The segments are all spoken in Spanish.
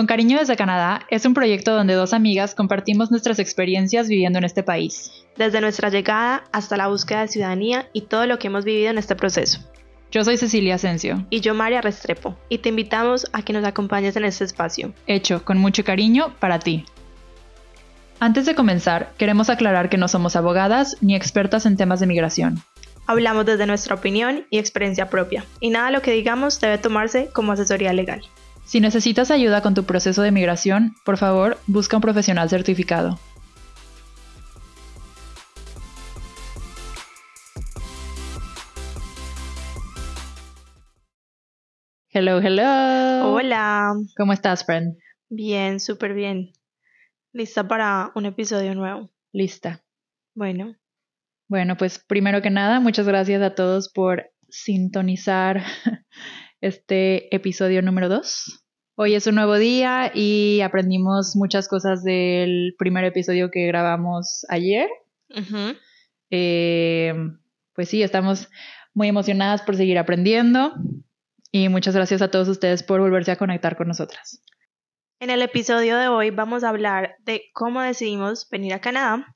Con Cariño desde Canadá es un proyecto donde dos amigas compartimos nuestras experiencias viviendo en este país. Desde nuestra llegada hasta la búsqueda de ciudadanía y todo lo que hemos vivido en este proceso. Yo soy Cecilia Asensio. Y yo María Restrepo. Y te invitamos a que nos acompañes en este espacio. Hecho con mucho cariño para ti. Antes de comenzar, queremos aclarar que no somos abogadas ni expertas en temas de migración. Hablamos desde nuestra opinión y experiencia propia, y nada de lo que digamos debe tomarse como asesoría legal. Si necesitas ayuda con tu proceso de migración, por favor, busca un profesional certificado. Hello, hello. Hola. ¿Cómo estás, friend? Bien, súper bien. ¿Lista para un episodio nuevo? Lista. Bueno. Bueno, pues primero que nada, muchas gracias a todos por sintonizar este episodio número 2. Hoy es un nuevo día y aprendimos muchas cosas del primer episodio que grabamos ayer. Eh, pues sí, estamos muy emocionadas por seguir aprendiendo y muchas gracias a todos ustedes por volverse a conectar con nosotras. En el episodio de hoy vamos a hablar de cómo decidimos venir a Canadá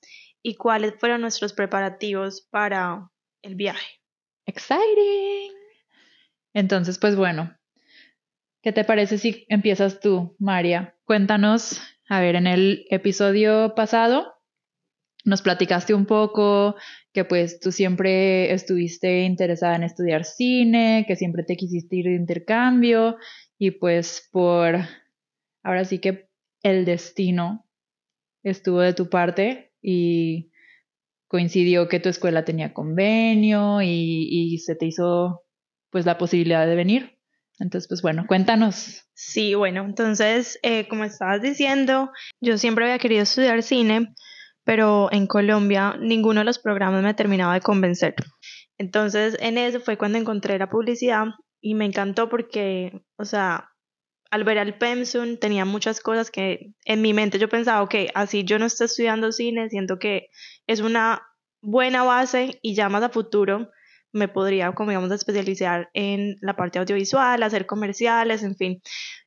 y cuáles fueron nuestros preparativos para el viaje. Exciting. Entonces, pues bueno, ¿qué te parece si empiezas tú, María? Cuéntanos, a ver, en el episodio pasado nos platicaste un poco que pues tú siempre estuviste interesada en estudiar cine, que siempre te quisiste ir de intercambio y pues por ahora sí que el destino estuvo de tu parte y coincidió que tu escuela tenía convenio y, se te hizo pues la posibilidad de venir. Entonces, pues bueno, cuéntanos. Sí, bueno, entonces, eh, como estabas diciendo, yo siempre había querido estudiar cine, pero en Colombia ninguno de los programas me terminaba de convencer. Entonces, en eso fue cuando encontré la publicidad y me encantó porque, o sea, al ver al Pensum tenía muchas cosas que en mi mente yo pensaba, ok, así yo no estoy estudiando cine, siento que es una buena base y ya a futuro me podría, como digamos, especializar en la parte audiovisual, hacer comerciales, en fin.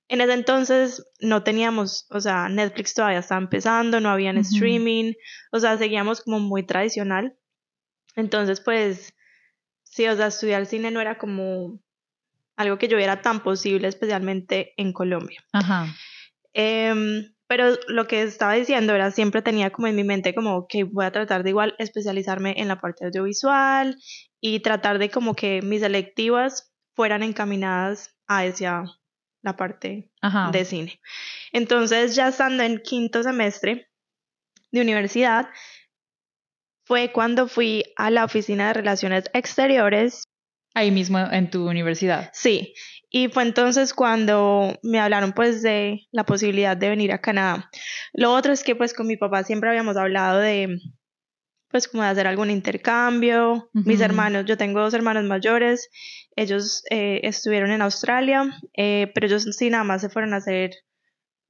En ese entonces no teníamos, o sea, Netflix todavía estaba empezando, no había streaming, o sea, seguíamos como muy tradicional. Entonces, pues, sí, o sea, estudiar cine no era como algo que yo viera tan posible, especialmente en Colombia. Ajá. Em, pero lo que estaba diciendo era, siempre tenía como en mi mente como que voy a tratar de igual especializarme en la parte audiovisual y tratar de como que mis selectivas fueran encaminadas a hacia la parte de cine. Entonces, ya estando en quinto semestre de universidad, fue cuando fui a la oficina de relaciones exteriores Ahí mismo en tu universidad. Sí, y fue entonces cuando me hablaron pues de la posibilidad de venir a Canadá. Lo otro es que pues con mi papá siempre habíamos hablado de pues como de hacer algún intercambio. Mis hermanos, yo tengo dos hermanos mayores, ellos eh, estuvieron en Australia, eh, pero ellos sí nada más se fueron a hacer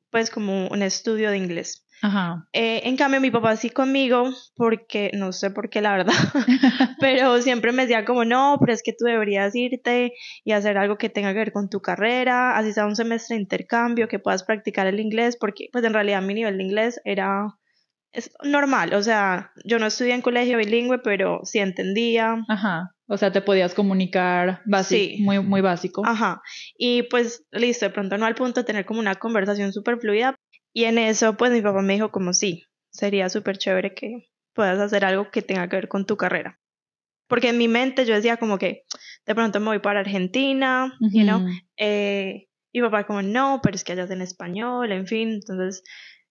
pues como un estudio de inglés. Ajá. Eh, en cambio, mi papá sí conmigo, porque no sé por qué, la verdad, pero siempre me decía como, no, pero es que tú deberías irte y hacer algo que tenga que ver con tu carrera, así sea un semestre de intercambio, que puedas practicar el inglés, porque pues en realidad mi nivel de inglés era es normal, o sea, yo no estudié en colegio bilingüe, pero sí entendía. Ajá. O sea, te podías comunicar básico, muy, muy básico. Ajá. Y pues listo, de pronto no al punto de tener como una conversación súper fluida, y en eso, pues mi papá me dijo como sí, sería súper chévere que puedas hacer algo que tenga que ver con tu carrera. Porque en mi mente yo decía como que de pronto me voy para Argentina, you know, eh, y papá como no, pero es que allá es en español, en fin, entonces,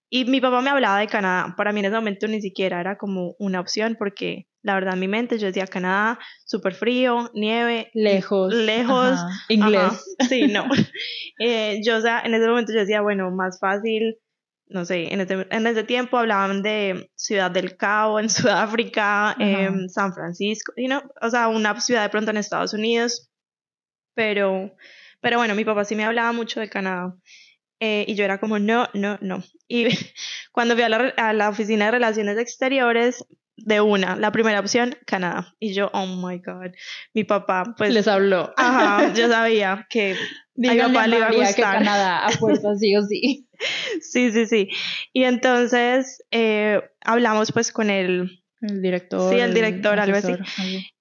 y mi papá me hablaba de Canadá, para mí en ese momento ni siquiera era como una opción porque la verdad en mi mente yo decía Canadá, súper frío, nieve, lejos, lejos, inglés, sí, no, eh, yo o sea, en ese momento yo decía, bueno, más fácil no sé, en ese, en ese tiempo hablaban de Ciudad del Cabo en Sudáfrica, en San Francisco, you know? o sea, una ciudad de pronto en Estados Unidos, pero, pero bueno, mi papá sí me hablaba mucho de Canadá. Eh, y yo era como, no, no, no. Y cuando fui a la, a la, oficina de relaciones exteriores, de una, la primera opción, Canadá. Y yo, oh my God, mi papá, pues... Les habló. Ajá, yo sabía que a mi Díganle papá le iba a que gustar. Canadá a fuerza sí o sí. Sí, sí, sí. Y entonces eh, hablamos pues con él El director. Sí, el director, algo así. algo.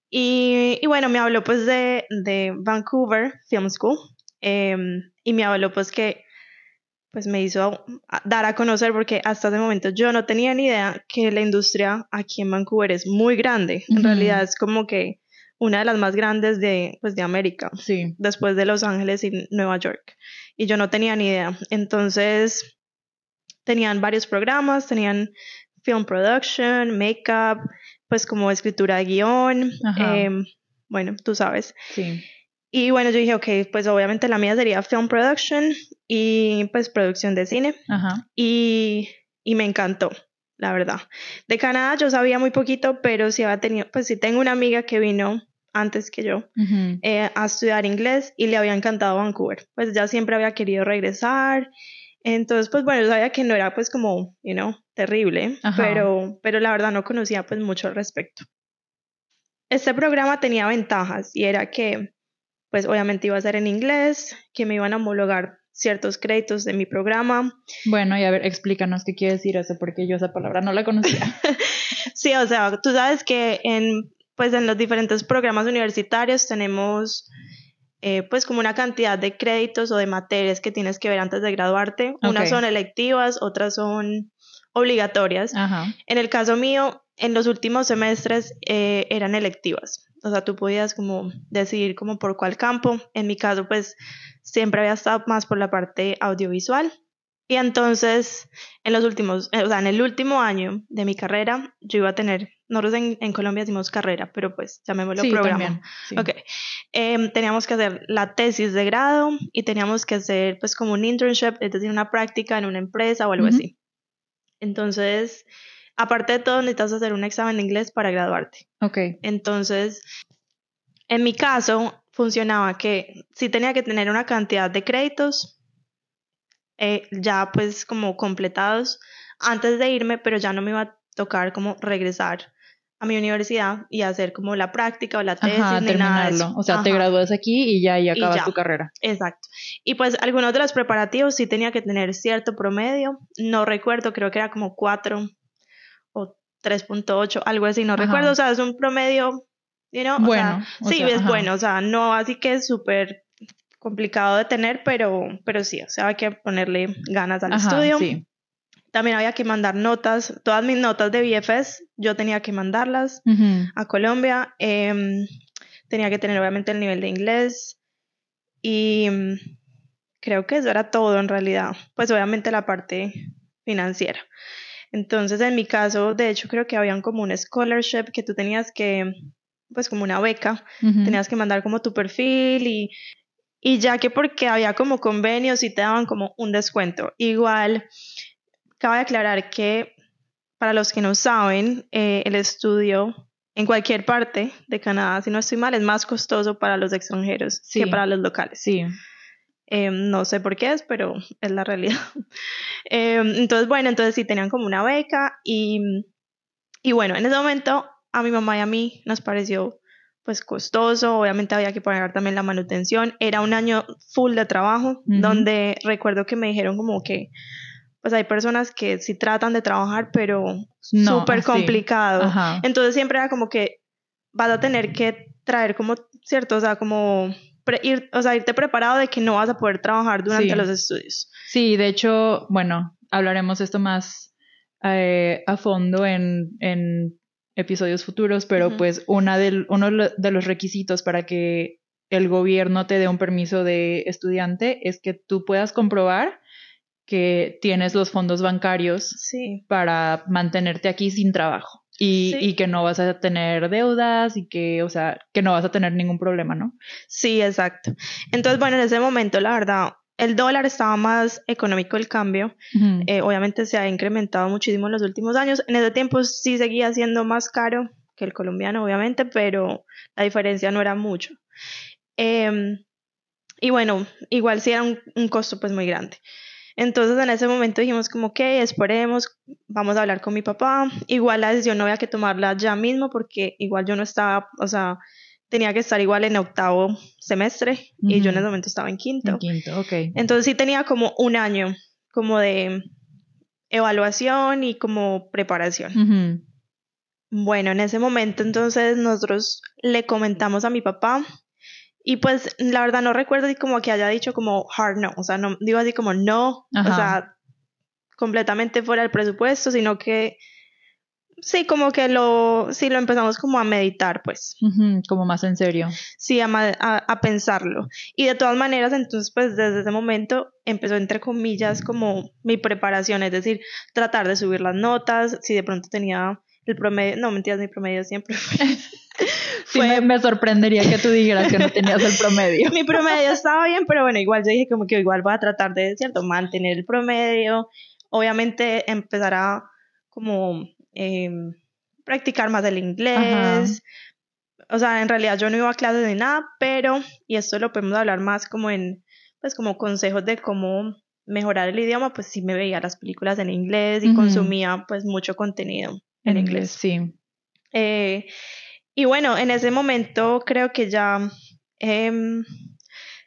y, y bueno, me habló pues de, de Vancouver Film School em, y me habló pues que pues me hizo dar a conocer porque hasta ese momento yo no tenía ni idea que la industria aquí en Vancouver es muy grande. En realidad es como que una de las más grandes de, pues, de América Sí. después de Los Ángeles y Nueva York. Y yo no tenía ni idea. Entonces, tenían varios programas, tenían film production, makeup, pues como escritura de guion, em, bueno, tú sabes. Sí. Y bueno, yo dije, ok, pues obviamente la mía sería film production y pues producción de cine. Ajá. Y, y me encantó, la verdad. De Canadá yo sabía muy poquito, pero sí había tenido, pues sí tengo una amiga que vino antes que yo eh, a estudiar inglés y le había encantado Vancouver. Pues ya siempre había querido regresar. Entonces, pues bueno, yo sabía que no era pues como, you know, terrible, Ajá. pero, pero la verdad no conocía pues mucho al respecto. Este programa tenía ventajas y era que pues obviamente iba a ser en inglés, que me iban a homologar ciertos créditos de mi programa. Bueno, y a ver, explícanos qué quiere decir eso, porque yo esa palabra no la conocía. Sí, o sea, tú sabes que en, pues en los diferentes programas universitarios tenemos eh, pues como una cantidad de créditos o de materias que tienes que ver antes de graduarte. Unas son electivas, otras son obligatorias. Ajá. En el caso mío, en los últimos semestres eh, eran electivas. O sea, tú podías como decidir como por cuál campo. En mi caso, pues siempre había estado más por la parte audiovisual. Y entonces, en los últimos, eh, o sea, en el último año de mi carrera, yo iba a tener, nosotros en, en Colombia decimos carrera, pero pues llamémoslo Sí, programa. también. sí. Ok. Em, teníamos que hacer la tesis de grado y teníamos que hacer pues como un internship, es decir, una práctica en una empresa o algo Ujú. así. Entonces, aparte de todo, necesitas hacer un examen de inglés para graduarte. Ok. Entonces, en mi caso, funcionaba que sí tenía que tener una cantidad de créditos eh, ya pues como completados antes de irme, pero ya no me iba a tocar como regresar a mi universidad y hacer como la práctica o la tesis Ajá, ni nada de terminarlo. eso. O sea, te gradúas aquí y ya, y acabas ya. tu carrera. Exacto. Y pues algunos de los preparativos sí tenía que tener cierto promedio. No recuerdo, creo que era como 4 o 3.8, algo así, no Ajá. recuerdo. O sea, es un promedio, you know, o Bueno, sea, o sí, sea, es ajá. bueno. O sea, no así que es súper complicado de tener, pero, pero sí, o sea, hay que ponerle ganas al Ajá, estudio. sí. También había que mandar notas, todas mis notas de BFS, yo tenía que mandarlas a Colombia. em, tenía que tener obviamente el nivel de inglés y mm, creo que eso era todo en realidad. Pues obviamente la parte financiera. Entonces en mi caso, de hecho creo que habían como un scholarship que tú tenías que, pues como una beca, tenías que mandar como tu perfil y, y ya que porque había como convenios y te daban como un descuento. Igual, cabe aclarar que para los que no saben, eh, el estudio en cualquier parte de Canadá, si no estoy mal, es más costoso para los extranjeros Sí. que para los locales. Sí. Eh, no sé por qué es, pero es la realidad. Eh, entonces, bueno, entonces sí tenían como una beca y, y bueno, en ese momento a mi mamá y a mí nos pareció pues costoso, obviamente había que pagar también la manutención, era un año full de trabajo, donde recuerdo que me dijeron como que pues hay personas que sí tratan de trabajar, pero No, súper complicado. Ajá. Entonces siempre era como que vas a tener que traer como, cierto, o sea, como ir, o sea, irte preparado de que no vas a poder trabajar durante Sí. los estudios. Sí, de hecho, bueno, hablaremos esto más eh, a fondo en, en episodios futuros, pero pues una del, uno de los requisitos para que el gobierno te dé un permiso de estudiante es que tú puedas comprobar que tienes los fondos bancarios Sí. para mantenerte aquí sin trabajo y, Sí. y que no vas a tener deudas y que, o sea, que no vas a tener ningún problema, ¿no? Sí, exacto. Entonces, bueno, en ese momento, la verdad, el dólar estaba más económico el cambio. Eh, obviamente se ha incrementado muchísimo en los últimos años. En ese tiempo sí seguía siendo más caro que el colombiano, obviamente, pero la diferencia no era mucho. Em, y bueno, igual sí era un, un costo pues muy grande. Entonces en ese momento dijimos como, ok, esperemos, vamos a hablar con mi papá. Igual la decisión no había que tomarla ya mismo porque igual yo no estaba, o sea, tenía que estar igual en octavo semestre y yo en ese momento estaba en quinto. En quinto, ok. Entonces sí tenía como un año como de evaluación y como preparación. Bueno, en ese momento entonces nosotros le comentamos a mi papá y pues la verdad no recuerdo así como que haya dicho como hard no, o sea, no digo así como no, Ajá. o sea, completamente fuera del presupuesto, sino que sí, como que lo, sí lo empezamos como a meditar, pues, Como más en serio. sí, a, a, a pensarlo. Y de todas maneras, entonces pues desde ese momento empezó entre comillas como mi preparación, es decir, tratar de subir las notas, si de pronto tenía el promedio, no mentiras, mi promedio siempre fue Sí, Fue- me, me sorprendería que tú dijeras que no tenías el promedio. mi promedio estaba bien, pero bueno, igual yo dije como que igual voy a tratar de, ¿cierto? Mantener el promedio, obviamente empezar a como em, practicar más el inglés. O sea, en realidad yo no iba a clases ni nada, pero, y esto lo podemos hablar más como en, pues como consejos de cómo mejorar el idioma, pues sí me veía las películas en inglés y consumía pues mucho contenido en, inglés. sí. Eh, y bueno, en ese momento creo que ya, em,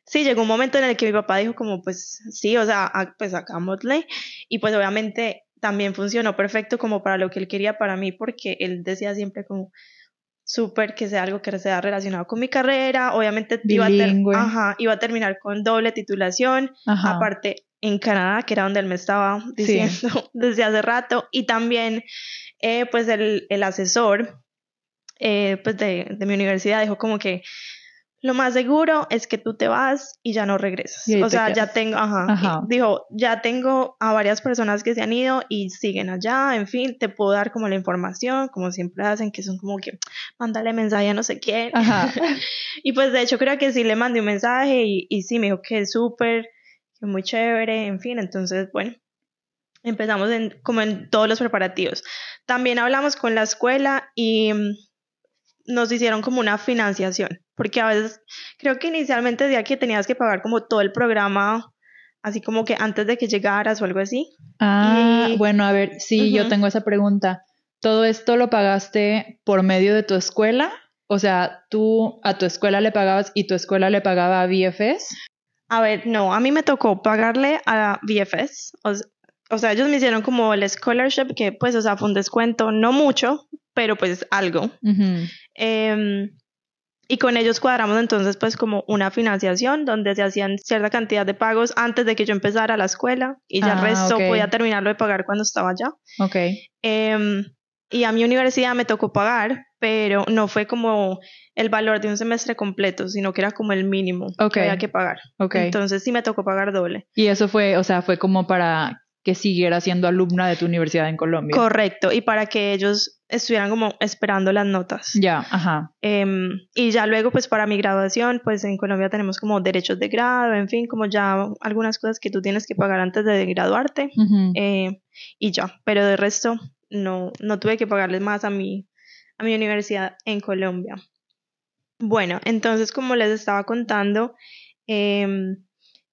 sí, llegó un momento en el que mi papá dijo como, pues sí, o sea, pues hagámosle. Y pues obviamente también funcionó perfecto como para lo que él quería para mí, porque él decía siempre como, súper que sea algo que sea relacionado con mi carrera. Obviamente iba a, ter- ajá, iba a terminar con doble titulación. Ajá. Aparte, en Canadá, que era donde él me estaba Sí. diciendo desde hace rato. Y también, eh, pues, el, el asesor eh, pues de, de mi universidad dijo como que lo más seguro es que tú te vas y ya no regresas. O sea, ya tengo, ajá, Ajá. dijo, ya tengo a varias personas que se han ido y siguen allá, en fin, te puedo dar como la información, como siempre hacen, que son como que, mándale mensaje a no sé quién. Ajá. Y pues de hecho creo que sí le mandé un mensaje y, y sí me dijo que es súper, que muy chévere, en fin, entonces bueno, empezamos en, como en todos los preparativos. También hablamos con la escuela y mm, nos hicieron como una financiación, porque a veces creo que inicialmente decía que tenías que pagar como todo el programa, así como que antes de que llegaras o algo así. Ah, Y- bueno, a ver, sí, yo tengo esa pregunta. ¿Todo esto lo pagaste por medio de tu escuela? O sea, tú a tu escuela le pagabas y tu escuela le pagaba a BFS. A ver, no, a mí me tocó pagarle a VFS. O, o sea, ellos me hicieron como el scholarship, que pues, o sea, fue un descuento, no mucho, pero pues algo. Em, y con ellos cuadramos entonces pues como una financiación donde se hacían cierta cantidad de pagos antes de que yo empezara la escuela y ya Ah, el resto ok. podía terminarlo de pagar cuando estaba allá. Ok. Em, y a mi universidad me tocó pagar, pero no fue como el valor de un semestre completo, sino que era como el mínimo Ok. que había que pagar. Ok. Entonces sí me tocó pagar doble. y eso fue, o sea, fue como para que siguieras siendo alumna de tu universidad en Colombia. Correcto, y para que ellos estuvieran como esperando las notas. ya, ajá. Em, y ya luego, pues para mi graduación, pues en Colombia tenemos como derechos de grado, en fin, como ya algunas cosas que tú tienes que pagar antes de graduarte. Eh, y ya, pero de resto no, no tuve que pagarles más a mi, a mi universidad en Colombia. Bueno, entonces como les estaba contando, em,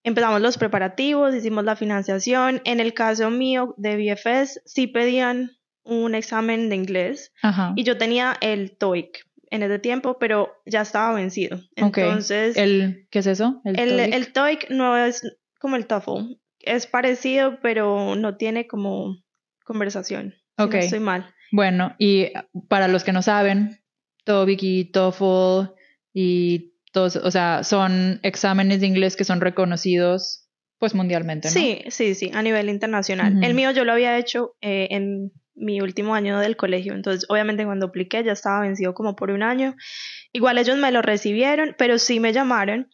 empezamos los preparativos, hicimos la financiación. En el caso mío de BFS, sí pedían un examen de inglés Ajá. y yo tenía el TOEIC en ese tiempo, pero ya estaba vencido. Ok. Entonces, El, ¿Qué es eso? El, el, TOEIC? el TOEIC no es como el TOEFL, es parecido, pero no tiene como conversación. si Ok. no estoy mal. Bueno, y para los que no saben, TOEIC y TOEFL y todos, o sea, son exámenes de inglés que son reconocidos pues mundialmente, ¿no? Sí, sí, sí, a nivel internacional. Ujú. El mío yo lo había hecho eh, en mi último año del colegio, entonces obviamente cuando apliqué ya estaba vencido como por un año. Igual ellos me lo recibieron, pero sí me llamaron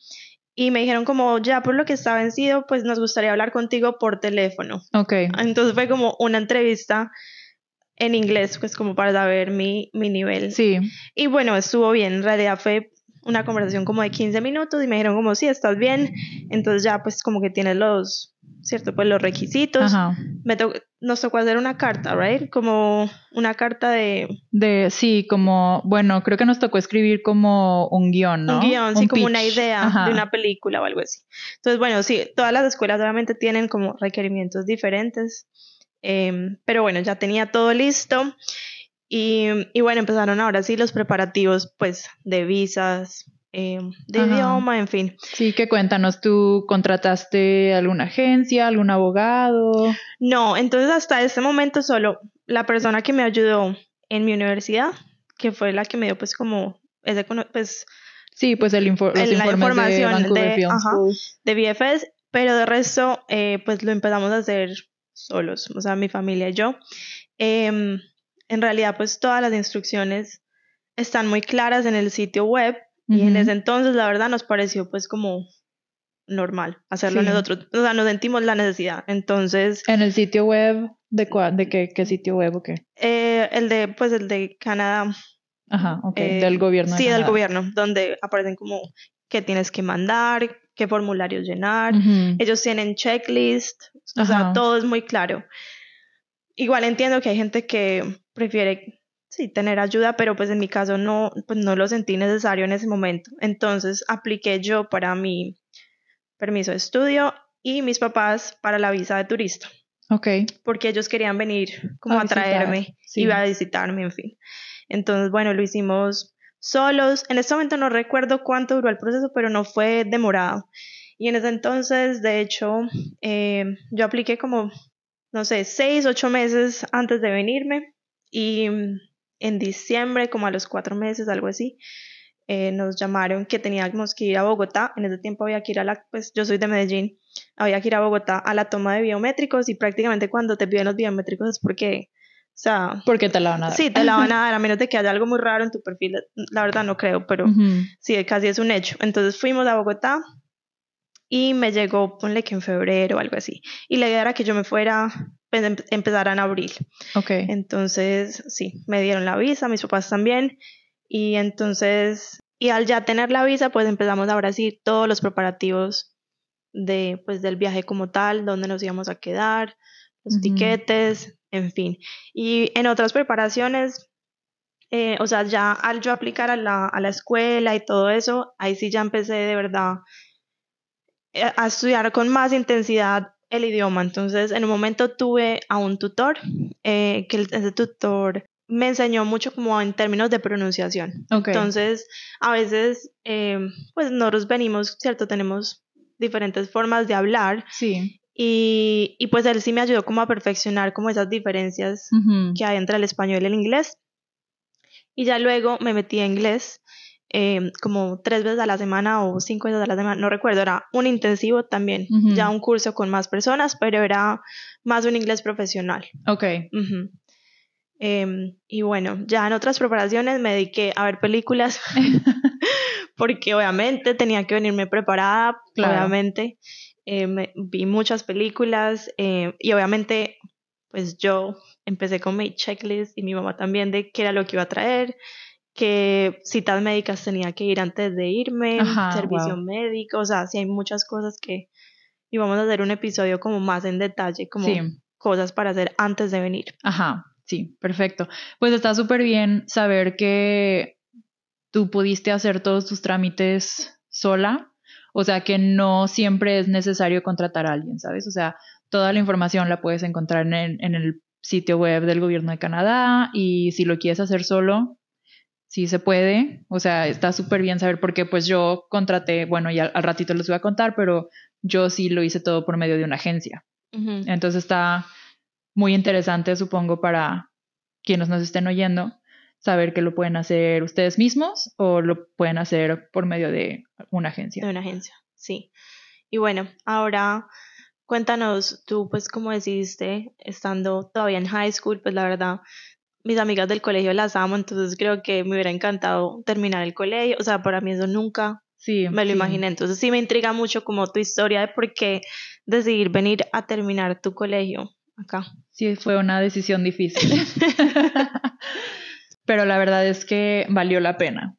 y me dijeron como ya por lo que está vencido, pues nos gustaría hablar contigo por teléfono. Ok. Entonces fue como una entrevista en inglés, pues como para saber mi, mi nivel. Sí. Y bueno, estuvo bien, en realidad fue una conversación como de 15 minutos y me dijeron como, sí, estás bien, entonces ya pues como que tienes los, ¿cierto? Pues los requisitos. Ajá. Me to- nos tocó hacer una carta, ¿right? Como una carta de De, sí, como, bueno, creo que nos tocó escribir como un guion, ¿no? un guion, sí, como una idea Ajá. de una película o algo así. Entonces, bueno, sí, todas las escuelas obviamente tienen como requerimientos diferentes, em, pero bueno, ya tenía todo listo y, y bueno, empezaron ahora sí los preparativos, pues, de visas, em, de Ajá. idioma, en fin. Sí, que cuéntanos, ¿tú contrataste alguna agencia, algún abogado? No, entonces hasta este momento solo la persona que me ayudó en mi universidad, que fue la que me dio pues como ese, pues Sí, pues el info- los la de información de- Film ajá. De BFS, pero de resto, eh, pues lo empezamos a hacer solos, o sea, mi familia y yo. Em, en realidad, pues todas las instrucciones están muy claras en el sitio web y en ese entonces, la verdad, nos pareció pues como normal hacerlo Sí. nosotros, o sea, nos sentimos la necesidad. Entonces, En el sitio web, ¿de, cua- de qué, qué sitio web o qué? eh, el de, pues el de Canadá, Ajá, ok, eh, del gobierno. de sí, del gobierno, donde aparecen como qué tienes que mandar, qué formularios llenar. Ellos tienen checklist, o sea, todo es muy claro. Igual entiendo que hay gente que prefiere, sí, tener ayuda, pero pues en mi caso no, pues no lo sentí necesario en ese momento. Entonces apliqué yo para mi permiso de estudio y mis papás para la visa de turista, Ok, porque ellos querían venir como A traerme sí. y a visitarme, en fin. Entonces, bueno, lo hicimos solos. En este momento no recuerdo cuánto duró el proceso, pero no fue demorado. Y en ese entonces, de hecho, eh, yo apliqué como, no sé, seis, ocho meses antes de venirme. Y mm, en diciembre, como a los cuatro meses, algo así, eh, nos llamaron que teníamos que ir a Bogotá. En ese tiempo había que ir a la, pues yo soy de Medellín, había que ir a Bogotá a la toma de biométricos y prácticamente cuando te piden los biométricos es porque, o sea, porque te la van a dar. Sí, te la van a dar, a menos de que haya algo muy raro en tu perfil. La verdad no creo, pero Ujú. sí, casi es un hecho. Entonces fuimos a Bogotá y me llegó, ponle que en febrero o algo así. Y la idea era que yo me fuera, pues, em- empezara en abril. Ok, Entonces, sí, me dieron la visa, mis papás también. Y entonces, y al ya tener la visa, pues empezamos ahora sí todos los preparativos de, pues, del viaje como tal, dónde nos íbamos a quedar, los Ujú. tiquetes, en fin. Y en otras preparaciones, eh, o sea, ya al yo aplicar a la, a la escuela y todo eso, ahí sí ya empecé de verdad a estudiar con más intensidad el idioma. Entonces, en un momento tuve a un tutor, eh, que ese tutor me enseñó mucho como en términos de pronunciación. Entonces, a veces, eh, pues nosotros venimos, ¿cierto? Tenemos diferentes formas de hablar sí. y, y pues él sí me ayudó como a perfeccionar como esas diferencias Ujú. que hay entre el español y el inglés. Y ya luego me metí a inglés eh, como tres veces a la semana o cinco veces a la semana, no recuerdo, era un intensivo también, Ujú. ya un curso con más personas, pero era más un inglés profesional. Ok, Ujú. Em, y bueno, ya en otras preparaciones me dediqué a ver películas porque obviamente tenía que venirme preparada, Claro. obviamente. Eh, me- vi muchas películas eh, y obviamente pues yo empecé con mi checklist y mi mamá también de qué era lo que iba a traer, qué citas médicas tenía que ir antes de irme, Ajá, servicio wow. médico, o sea, sí hay muchas cosas que y vamos a hacer un episodio como más en detalle, como Sí. cosas para hacer antes de venir. Ajá, sí, perfecto. Pues está súper bien saber que tú pudiste hacer todos tus trámites sola, o sea que no siempre es necesario contratar a alguien, ¿sabes? O sea, toda la información la puedes encontrar en en el sitio web del gobierno de Canadá y si lo quieres hacer solo, sí se puede, o sea, está súper bien saber porque pues yo contraté, bueno, ya al ratito les voy a contar, pero yo sí lo hice todo por medio de una agencia. Entonces está muy interesante, supongo, para quienes nos estén oyendo, saber que lo pueden hacer ustedes mismos o lo pueden hacer por medio de una de agencia. una agencia, sí. Y bueno, ahora cuéntanos tú, pues, cómo decidiste, estando todavía en high school, pues la verdad, mis amigas del colegio las amo, entonces creo que me hubiera encantado terminar el colegio, o sea, para mí eso nunca Sí, me lo sí. imaginé, entonces sí me intriga mucho como tu historia de por qué decidir venir a terminar tu colegio acá. Sí, fue una decisión difícil. Pero la verdad es que valió la pena.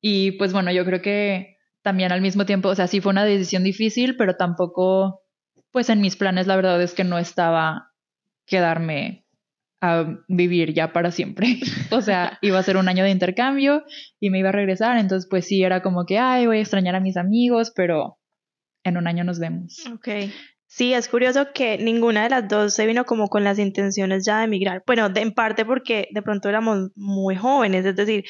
Y pues bueno, yo creo que también al mismo tiempo, o sea, sí fue una decisión difícil, pero tampoco pues en mis planes la verdad es que no estaba quedarme a vivir ya para siempre. o sea, iba a ser un año de intercambio y me iba a regresar, entonces pues sí, era como que, ay, voy a extrañar a mis amigos, pero en un año nos vemos. Ok. Sí, es curioso que ninguna de las dos se vino como con las intenciones ya de emigrar. Bueno, en parte porque de pronto éramos muy jóvenes, es decir,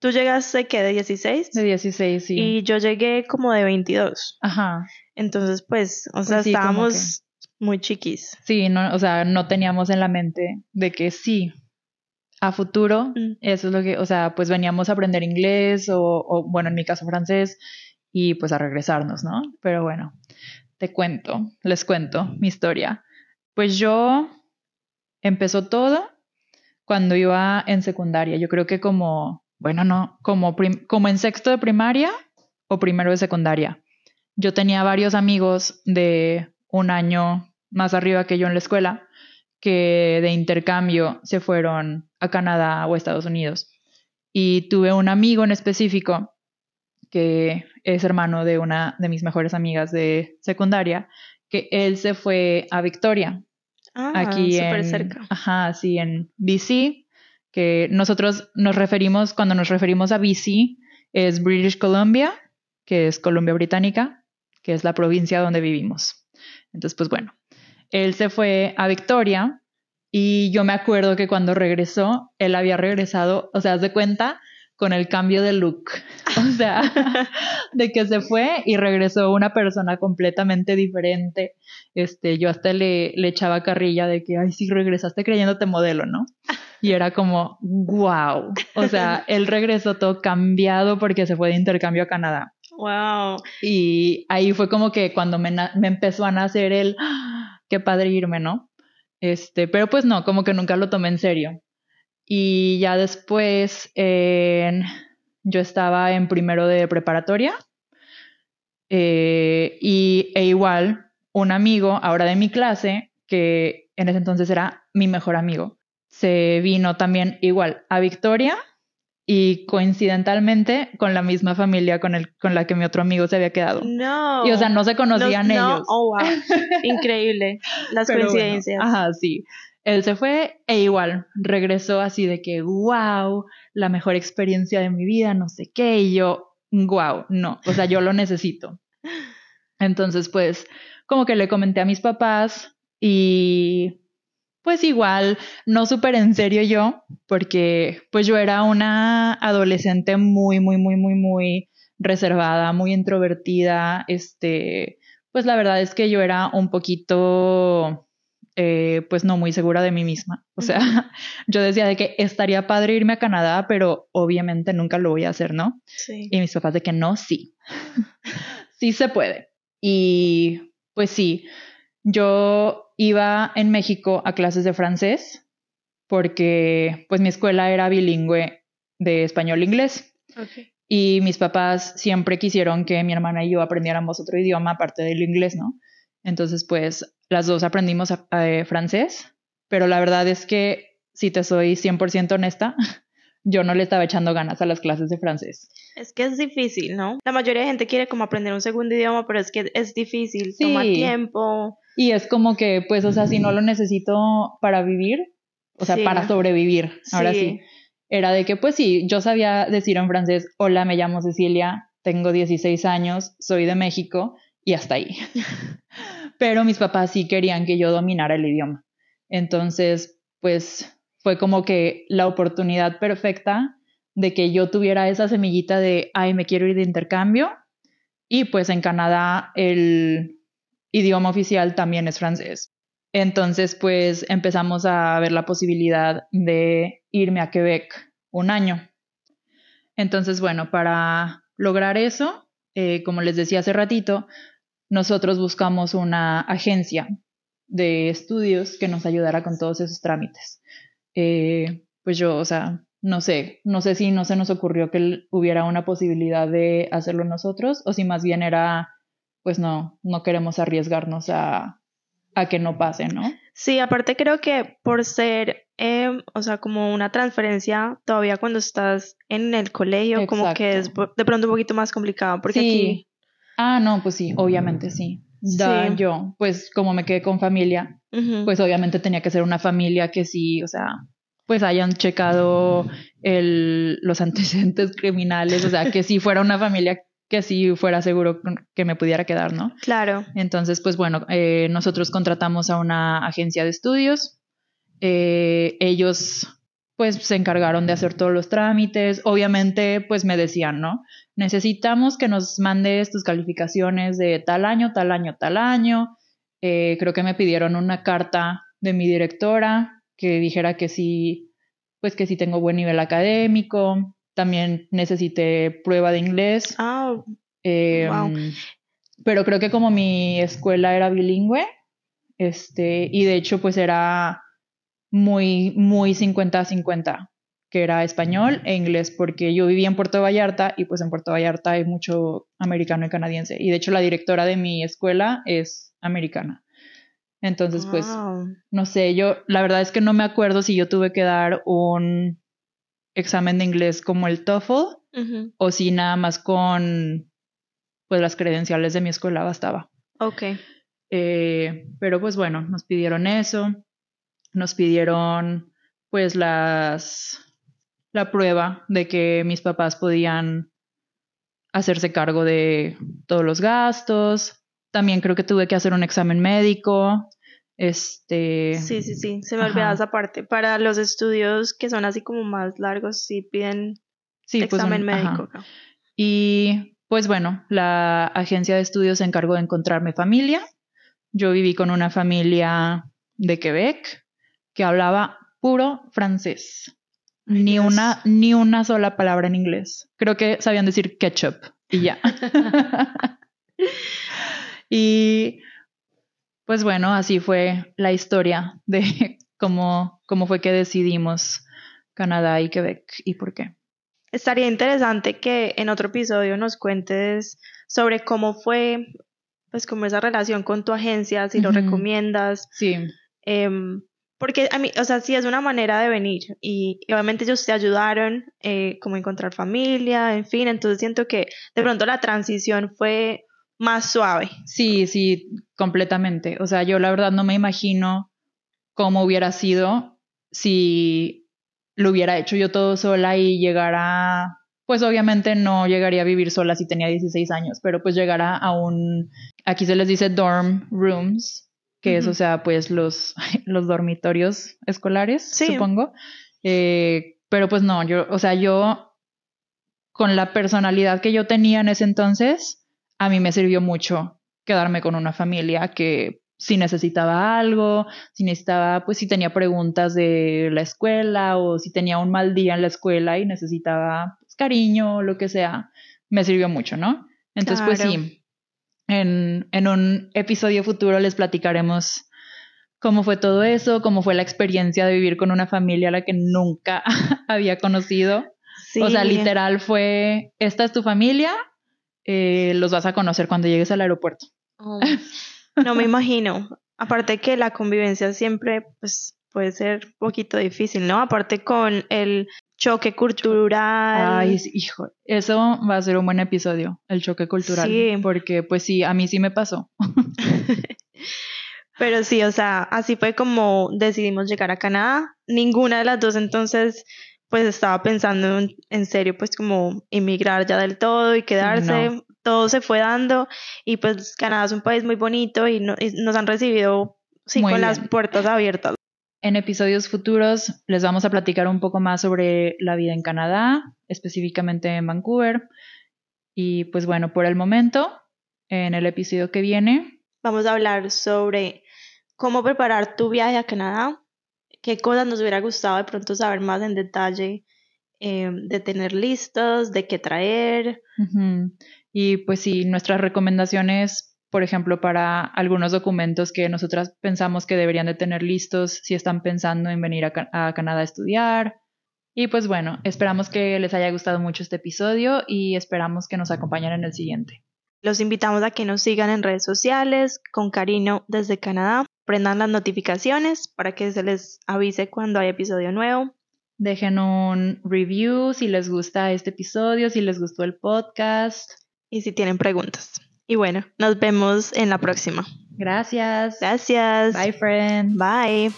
tú llegaste que de 16 De 16, sí. y yo llegué como de 22. Ajá. Entonces, pues, o sea, Pues sí, como estábamos muy chiquis. Sí, no, o sea, no teníamos en la mente de que sí, a futuro, Mm. eso es lo que, o sea, pues veníamos a aprender inglés o, o, bueno, en mi caso francés y pues a regresarnos, ¿no? Pero bueno, te cuento, les cuento mi historia. Pues yo empezó todo cuando iba en secundaria. Yo creo que como, bueno, no, como, prim- como en sexto de primaria o primero de secundaria. Yo tenía varios amigos de un año más arriba que yo en la escuela que de intercambio se fueron a Canadá o Estados Unidos. Y tuve un amigo en específico que es hermano de una de mis mejores amigas de secundaria, que él se fue a Victoria, Ah, aquí súper en, cerca. Ajá, sí, en BC, que nosotros nos referimos, cuando nos referimos a BC, es British Columbia, que es Columbia Británica, que es la provincia donde vivimos. Entonces, pues bueno, él se fue a Victoria y yo me acuerdo que cuando regresó, él había regresado, o sea, haz de cuenta, con el cambio de look. O sea, de que se fue y regresó una persona completamente diferente. Este, yo hasta le, le echaba carrilla de que, ay, sí, regresaste creyéndote modelo, ¿no? Y era como, wow. O sea, él regresó todo cambiado porque se fue de intercambio a Canadá. Wow. Y ahí fue como que cuando me, empezó a nacer el, "Ah, qué padre irme, ¿no? Este, pero pues no, como que nunca lo tomé en serio. Y ya después, en- yo estaba en primero de preparatoria. eh, y e igual, un amigo, ahora de mi clase, que en ese entonces era mi mejor amigo, se vino también igual a Victoria y coincidentalmente con la misma familia con, el, con la que mi otro amigo se había quedado. No. Y o sea, no se conocían No, no, ellos. Oh, wow. Increíble. Las Pero bueno, coincidencias. ajá, sí. Él se fue e igual regresó así de que, wow, la mejor experiencia de mi vida, no sé qué. Y yo, wow, no, o sea, yo lo necesito. Entonces, pues, como que le comenté a mis papás y pues igual, no súper en serio yo, porque pues yo era una adolescente muy, muy, muy, muy, muy reservada, muy introvertida. Este, pues la verdad es que yo era un poquito, eh, pues no muy segura de mí misma. O sea, yo decía de que estaría padre irme a Canadá, pero obviamente nunca lo voy a hacer, ¿no? Sí. Y mis papás de que no, sí. sí se puede. Y pues sí, yo iba en México a clases de francés porque pues mi escuela era bilingüe de español e inglés Ok. y mis papás siempre quisieron que mi hermana y yo aprendiéramos otro idioma aparte del inglés, ¿no? Entonces pues las dos aprendimos a- eh, francés, pero la verdad es que si te soy 100% honesta, yo no le estaba echando ganas a las clases de francés. Es que es difícil, ¿no? La mayoría de gente quiere como aprender un segundo idioma, pero es que es difícil, Sí. toma tiempo. Y es como que, pues, o sea, si no lo necesito para vivir, o sea, Sí. para sobrevivir, ahora sí. Era de que, pues sí, yo sabía decir en francés, hola, me llamo Cecilia, tengo 16 años, soy de México, y hasta ahí. Pero mis papás sí querían que yo dominara el idioma. Entonces, pues, fue como que la oportunidad perfecta de que yo tuviera esa semillita de, ay, me quiero ir de intercambio. Y pues en Canadá el idioma oficial también es francés. Entonces, pues empezamos a ver la posibilidad de irme a Quebec un año. Entonces, bueno, para lograr eso, eh, como les decía hace ratito, nosotros buscamos una agencia de estudios que nos ayudara con todos esos trámites. Eh, pues yo, o sea, no sé, no sé si no se nos ocurrió que hubiera una posibilidad de hacerlo nosotros o si más bien era, pues no, no queremos arriesgarnos a, a que no pase, ¿no? Sí, aparte creo que por ser, eh, o sea, como una transferencia, todavía cuando estás en el colegio, como que es de pronto un poquito más complicado, porque Sí. aquí, Ah, no, pues sí, obviamente sí. Da Sí. yo, pues como me quedé con familia, pues obviamente tenía que ser una familia que sí, o sea, pues hayan checado el, los antecedentes criminales, o sea, que sí fuera una familia que sí fuera seguro que me pudiera quedar, ¿no? Claro. Entonces, pues bueno, eh, nosotros contratamos a una agencia de estudios. Eh, ellos, pues, se encargaron de hacer todos los trámites. Obviamente, pues me decían, ¿no? Necesitamos que nos mandes tus calificaciones de tal año, tal año, tal año. Eh, creo que me pidieron una carta de mi directora que dijera que sí, pues que sí tengo buen nivel académico. También necesité prueba de inglés. Ah, Eh, Wow. Pero creo que como mi escuela era bilingüe, este, y de hecho pues era muy, muy 50-50, que era español e inglés, porque yo vivía en Puerto Vallarta y pues en Puerto Vallarta hay mucho americano y canadiense. Y de hecho la directora de mi escuela es americana. Entonces pues, no sé, yo la verdad es que no me acuerdo si yo tuve que dar un examen de inglés como el TOEFL o si nada más con pues las credenciales de mi escuela bastaba. Ok. Eh, pero pues bueno, nos pidieron eso, nos pidieron pues las la prueba de que mis papás podían hacerse cargo de todos los gastos. También creo que tuve que hacer un examen médico. Este, Sí, sí, sí. Se me Ajá. olvidaba esa parte. Para los estudios que son así como más largos, sí piden sí, pues, examen un- médico. Y pues bueno, la agencia de estudios se encargó de encontrarme familia. Yo viví con una familia de Quebec que hablaba puro francés. Ay, Ni Dios. una, ni una sola palabra en inglés. Creo que sabían decir ketchup y ya. y pues bueno, así fue la historia de cómo, cómo fue que decidimos Canadá y Quebec y por qué. Estaría interesante que en otro episodio nos cuentes sobre cómo fue, pues, como esa relación con tu agencia, si lo recomiendas, Sí, em, porque a mí, o sea, sí es una manera de venir y, y obviamente ellos te ayudaron, eh, como encontrar familia, en fin, entonces siento que de pronto la transición fue más suave. Sí, sí, completamente. O sea, yo la verdad no me imagino cómo hubiera sido si lo hubiera hecho yo todo sola y llegara, pues obviamente no llegaría a vivir sola si tenía 16 años, pero pues llegara a un, aquí se les dice dorm rooms, que es, Ujú. o sea, pues los, los dormitorios escolares, Sí. supongo. Eh, pero pues no, yo, o sea, yo con la personalidad que yo tenía en ese entonces, a mí me sirvió mucho quedarme con una familia que si necesitaba algo, si necesitaba, pues si tenía preguntas de la escuela o si tenía un mal día en la escuela y necesitaba pues, cariño o lo que sea, me sirvió mucho, ¿no? Entonces, pues sí, en, en un episodio futuro les platicaremos cómo fue todo eso, cómo fue la experiencia de vivir con una familia a la que nunca había conocido. Sí. O sea, literal fue, esta es tu familia, eh, los vas a conocer cuando llegues al aeropuerto. Oh, no me imagino. Aparte que la convivencia siempre pues puede ser un poquito difícil, ¿no? Aparte con el choque cultural. Ay, hijo, eso va a ser un buen episodio, el choque cultural. Sí. Porque, pues sí, a mí sí me pasó. Pero sí, o sea, así fue como decidimos llegar a Canadá. Ninguna de las dos entonces pues estaba pensando en, en serio pues como emigrar ya del todo y quedarse. no. Todo se fue dando y pues Canadá es un país muy bonito y, no- y nos han recibido sí, Muy con las puertas abiertas. En episodios futuros les vamos a platicar un poco más sobre la vida en Canadá, específicamente en Vancouver. Y pues bueno, por el momento, en el episodio que viene, Vamos a hablar sobre cómo preparar tu viaje a Canadá, qué cosas nos hubiera gustado de pronto saber más en detalle, eh, de tener listos, de qué traer. Y pues sí, nuestras recomendaciones, por ejemplo, para algunos documentos que nosotras pensamos que deberían de tener listos si están pensando en venir a, a Canadá a estudiar. Y pues bueno, esperamos que les haya gustado mucho este episodio y esperamos que nos acompañen en el siguiente. Los invitamos a que nos sigan en redes sociales con cariño desde Canadá. Prendan las notificaciones para que se les avise cuando hay episodio nuevo. Dejen un review si les gusta este episodio, si les gustó el podcast. y si tienen preguntas. Y bueno, nos vemos en la próxima. Gracias. Gracias. Bye, friend. Bye.